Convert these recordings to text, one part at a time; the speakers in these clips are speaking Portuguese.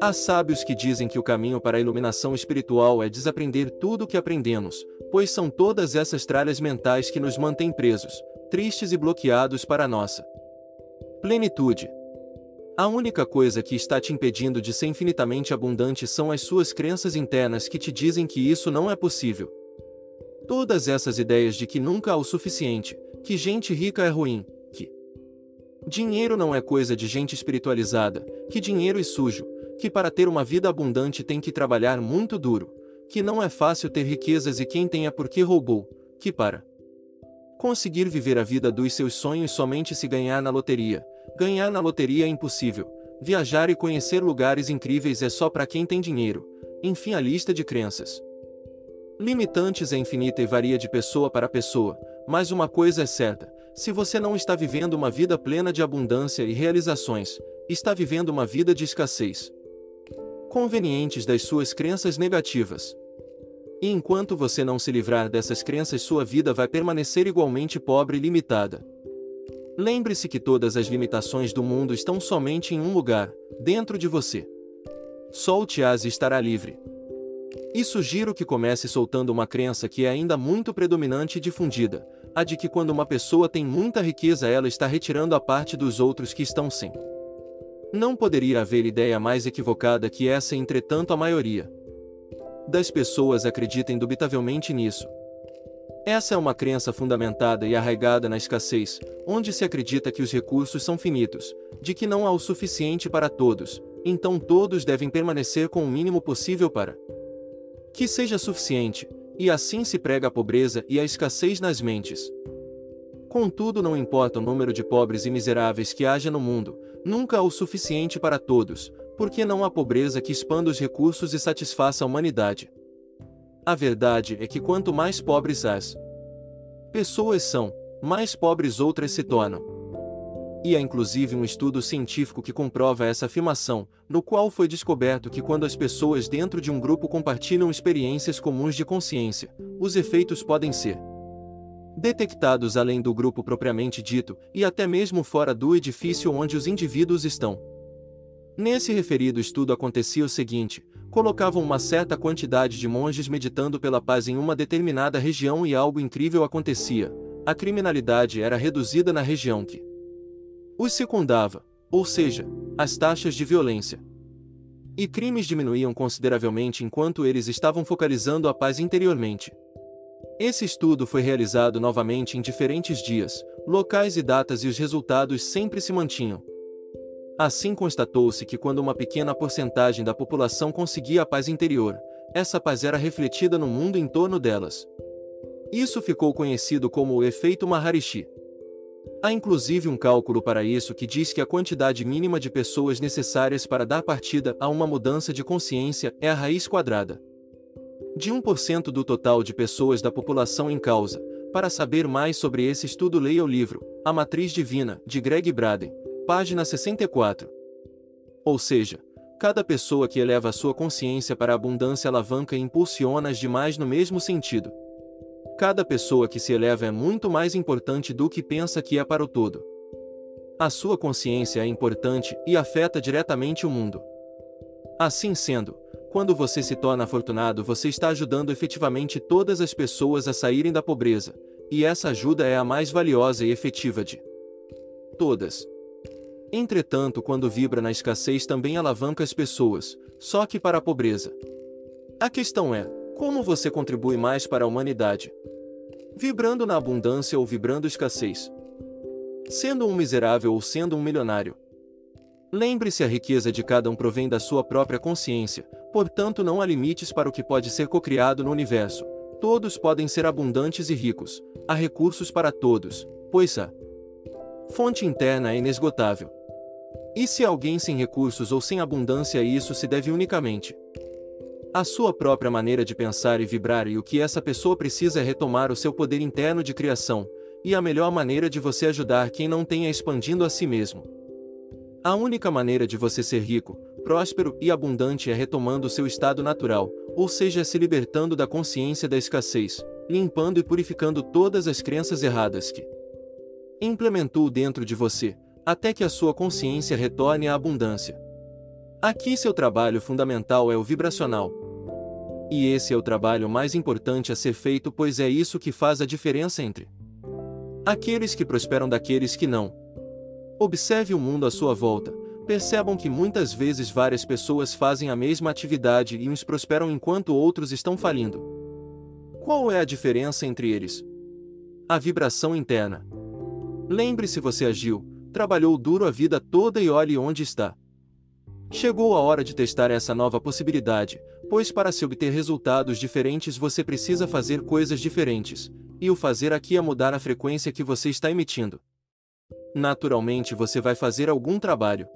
Há sábios que dizem que o caminho para a iluminação espiritual é desaprender tudo o que aprendemos, pois são todas essas tralhas mentais que nos mantêm presos, tristes e bloqueados para a nossa plenitude. A única coisa que está te impedindo de ser infinitamente abundante são as suas crenças internas que te dizem que isso não é possível. Todas essas ideias de que nunca há o suficiente, que gente rica é ruim, que dinheiro não é coisa de gente espiritualizada, que dinheiro é sujo, que para ter uma vida abundante tem que trabalhar muito duro, que não é fácil ter riquezas e quem tem é porque roubou, que para conseguir viver a vida dos seus sonhos somente se ganhar na loteria, Ganhar na loteria é impossível. Viajar e conhecer lugares incríveis é só para quem tem dinheiro. Enfim, a lista de crenças. Limitantes é infinita e varia de pessoa para pessoa, mas uma coisa é certa: se você não está vivendo uma vida plena de abundância e realizações, está vivendo uma vida de escassez. Convenientes das suas crenças negativas. E enquanto você não se livrar dessas crenças, sua vida vai permanecer igualmente pobre e limitada. Lembre-se que todas as limitações do mundo estão somente em um lugar, dentro de você. Solte-as e estará livre. E sugiro que comece soltando uma crença que é ainda muito predominante e difundida, a de que quando uma pessoa tem muita riqueza ela está retirando a parte dos outros que estão sem. Não poderia haver ideia mais equivocada que essa, entretanto, a maioria das pessoas acredita indubitavelmente nisso, essa é uma crença fundamentada e arraigada na escassez, onde se acredita que os recursos são finitos, de que não há o suficiente para todos, então todos devem permanecer com o mínimo possível para que seja suficiente, e assim se prega a pobreza e a escassez nas mentes. Contudo, não importa o número de pobres e miseráveis que haja no mundo, nunca o suficiente para todos, porque não há pobreza que expanda os recursos e satisfaça a humanidade. A verdade é que quanto mais pobres as pessoas são, mais pobres outras se tornam. E há inclusive um estudo científico que comprova essa afirmação, no qual foi descoberto que quando as pessoas dentro de um grupo compartilham experiências comuns de consciência, os efeitos podem ser detectados além do grupo propriamente dito, e até mesmo fora do edifício onde os indivíduos estão. Nesse referido estudo acontecia o seguinte: colocavam uma certa quantidade de monges meditando pela paz em uma determinada região e algo incrível acontecia. A criminalidade era reduzida na região que os secundava, ou seja, as taxas de violência e crimes diminuíam consideravelmente enquanto eles estavam focalizando a paz interiormente. Esse estudo foi realizado novamente em diferentes dias, locais e datas e os resultados sempre se mantinham. Assim constatou-se que quando uma pequena porcentagem da população conseguia a paz interior, essa paz era refletida no mundo em torno delas. Isso ficou conhecido como o efeito Maharishi. Há inclusive um cálculo para isso que diz que a quantidade mínima de pessoas necessárias para dar partida a uma mudança de consciência é a raiz quadrada de 1% do total de pessoas da população em causa. Para saber mais sobre esse estudo, leia o livro A Matriz Divina, de Greg Braden, Página 64. Ou seja, cada pessoa que eleva a sua consciência para a abundância alavanca e impulsiona as demais no mesmo sentido. Cada pessoa que se eleva é muito mais importante do que pensa que é para o todo. A sua consciência é importante e afeta diretamente o mundo. Assim sendo, quando você se torna afortunado, você está ajudando efetivamente todas as pessoas a saírem da pobreza, e essa ajuda é a mais valiosa e efetiva de todas. Entretanto, quando vibra na escassez também alavanca as pessoas, só que para a pobreza. A questão é: como você contribui mais para a humanidade? Vibrando na abundância ou vibrando escassez? Sendo um miserável ou sendo um milionário? Lembre-se, a riqueza de cada um provém da sua própria consciência, portanto não há limites para o que pode ser cocriado no universo. Todos podem ser abundantes e ricos, há recursos para todos, pois a fonte interna é inesgotável. E se alguém sem recursos ou sem abundância, isso se deve unicamente à sua própria maneira de pensar e vibrar, e o que essa pessoa precisa é retomar o seu poder interno de criação, e a melhor maneira de você ajudar quem não tem é expandindo a si mesmo. A única maneira de você ser rico, próspero e abundante é retomando seu estado natural, ou seja, se libertando da consciência da escassez, limpando e purificando todas as crenças erradas que implementou dentro de você, até que a sua consciência retorne à abundância. Aqui seu trabalho fundamental é o vibracional. E esse é o trabalho mais importante a ser feito, pois é isso que faz a diferença entre aqueles que prosperam daqueles que não. Observe o mundo à sua volta, percebam que muitas vezes várias pessoas fazem a mesma atividade e uns prosperam enquanto outros estão falindo. Qual é a diferença entre eles? A vibração interna. Lembre-se você agiu, trabalhou duro a vida toda e olhe onde está. Chegou a hora de testar essa nova possibilidade, pois para se obter resultados diferentes você precisa fazer coisas diferentes, e o fazer aqui é mudar a frequência que você está emitindo. Naturalmente você vai fazer algum trabalho,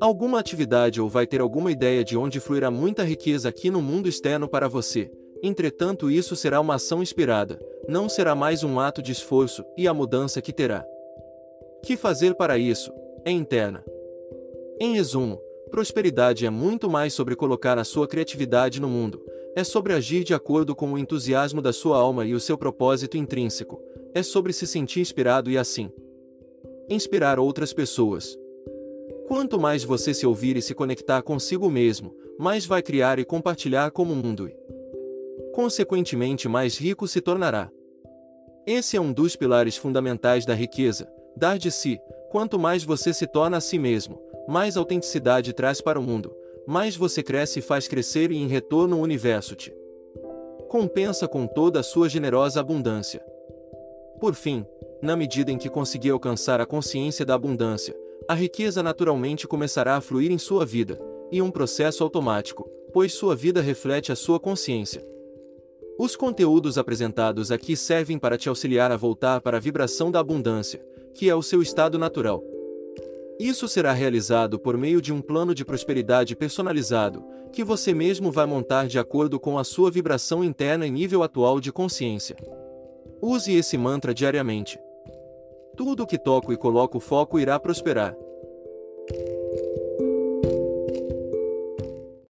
alguma atividade ou vai ter alguma ideia de onde fluirá muita riqueza aqui no mundo externo para você. Entretanto, isso será uma ação inspirada, não será mais um ato de esforço, e a mudança que terá que fazer para isso. É interna. Em resumo, prosperidade é muito mais sobre colocar a sua criatividade no mundo, é sobre agir de acordo com o entusiasmo da sua alma e o seu propósito intrínseco, é sobre se sentir inspirado e assim inspirar outras pessoas. Quanto mais você se ouvir e se conectar consigo mesmo, mais vai criar e compartilhar como o mundo e, consequentemente, mais rico se tornará. Esse é um dos pilares fundamentais da riqueza, dar de si. Quanto mais você se torna a si mesmo, mais autenticidade traz para o mundo, mais você cresce e faz crescer e em retorno o universo te compensa com toda a sua generosa abundância. Por fim, na medida em que conseguir alcançar a consciência da abundância, a riqueza naturalmente começará a fluir em sua vida, e um processo automático, pois sua vida reflete a sua consciência. Os conteúdos apresentados aqui servem para te auxiliar a voltar para a vibração da abundância, que é o seu estado natural. Isso será realizado por meio de um plano de prosperidade personalizado, que você mesmo vai montar de acordo com a sua vibração interna e nível atual de consciência. Use esse mantra diariamente. Tudo que toco e coloco foco irá prosperar.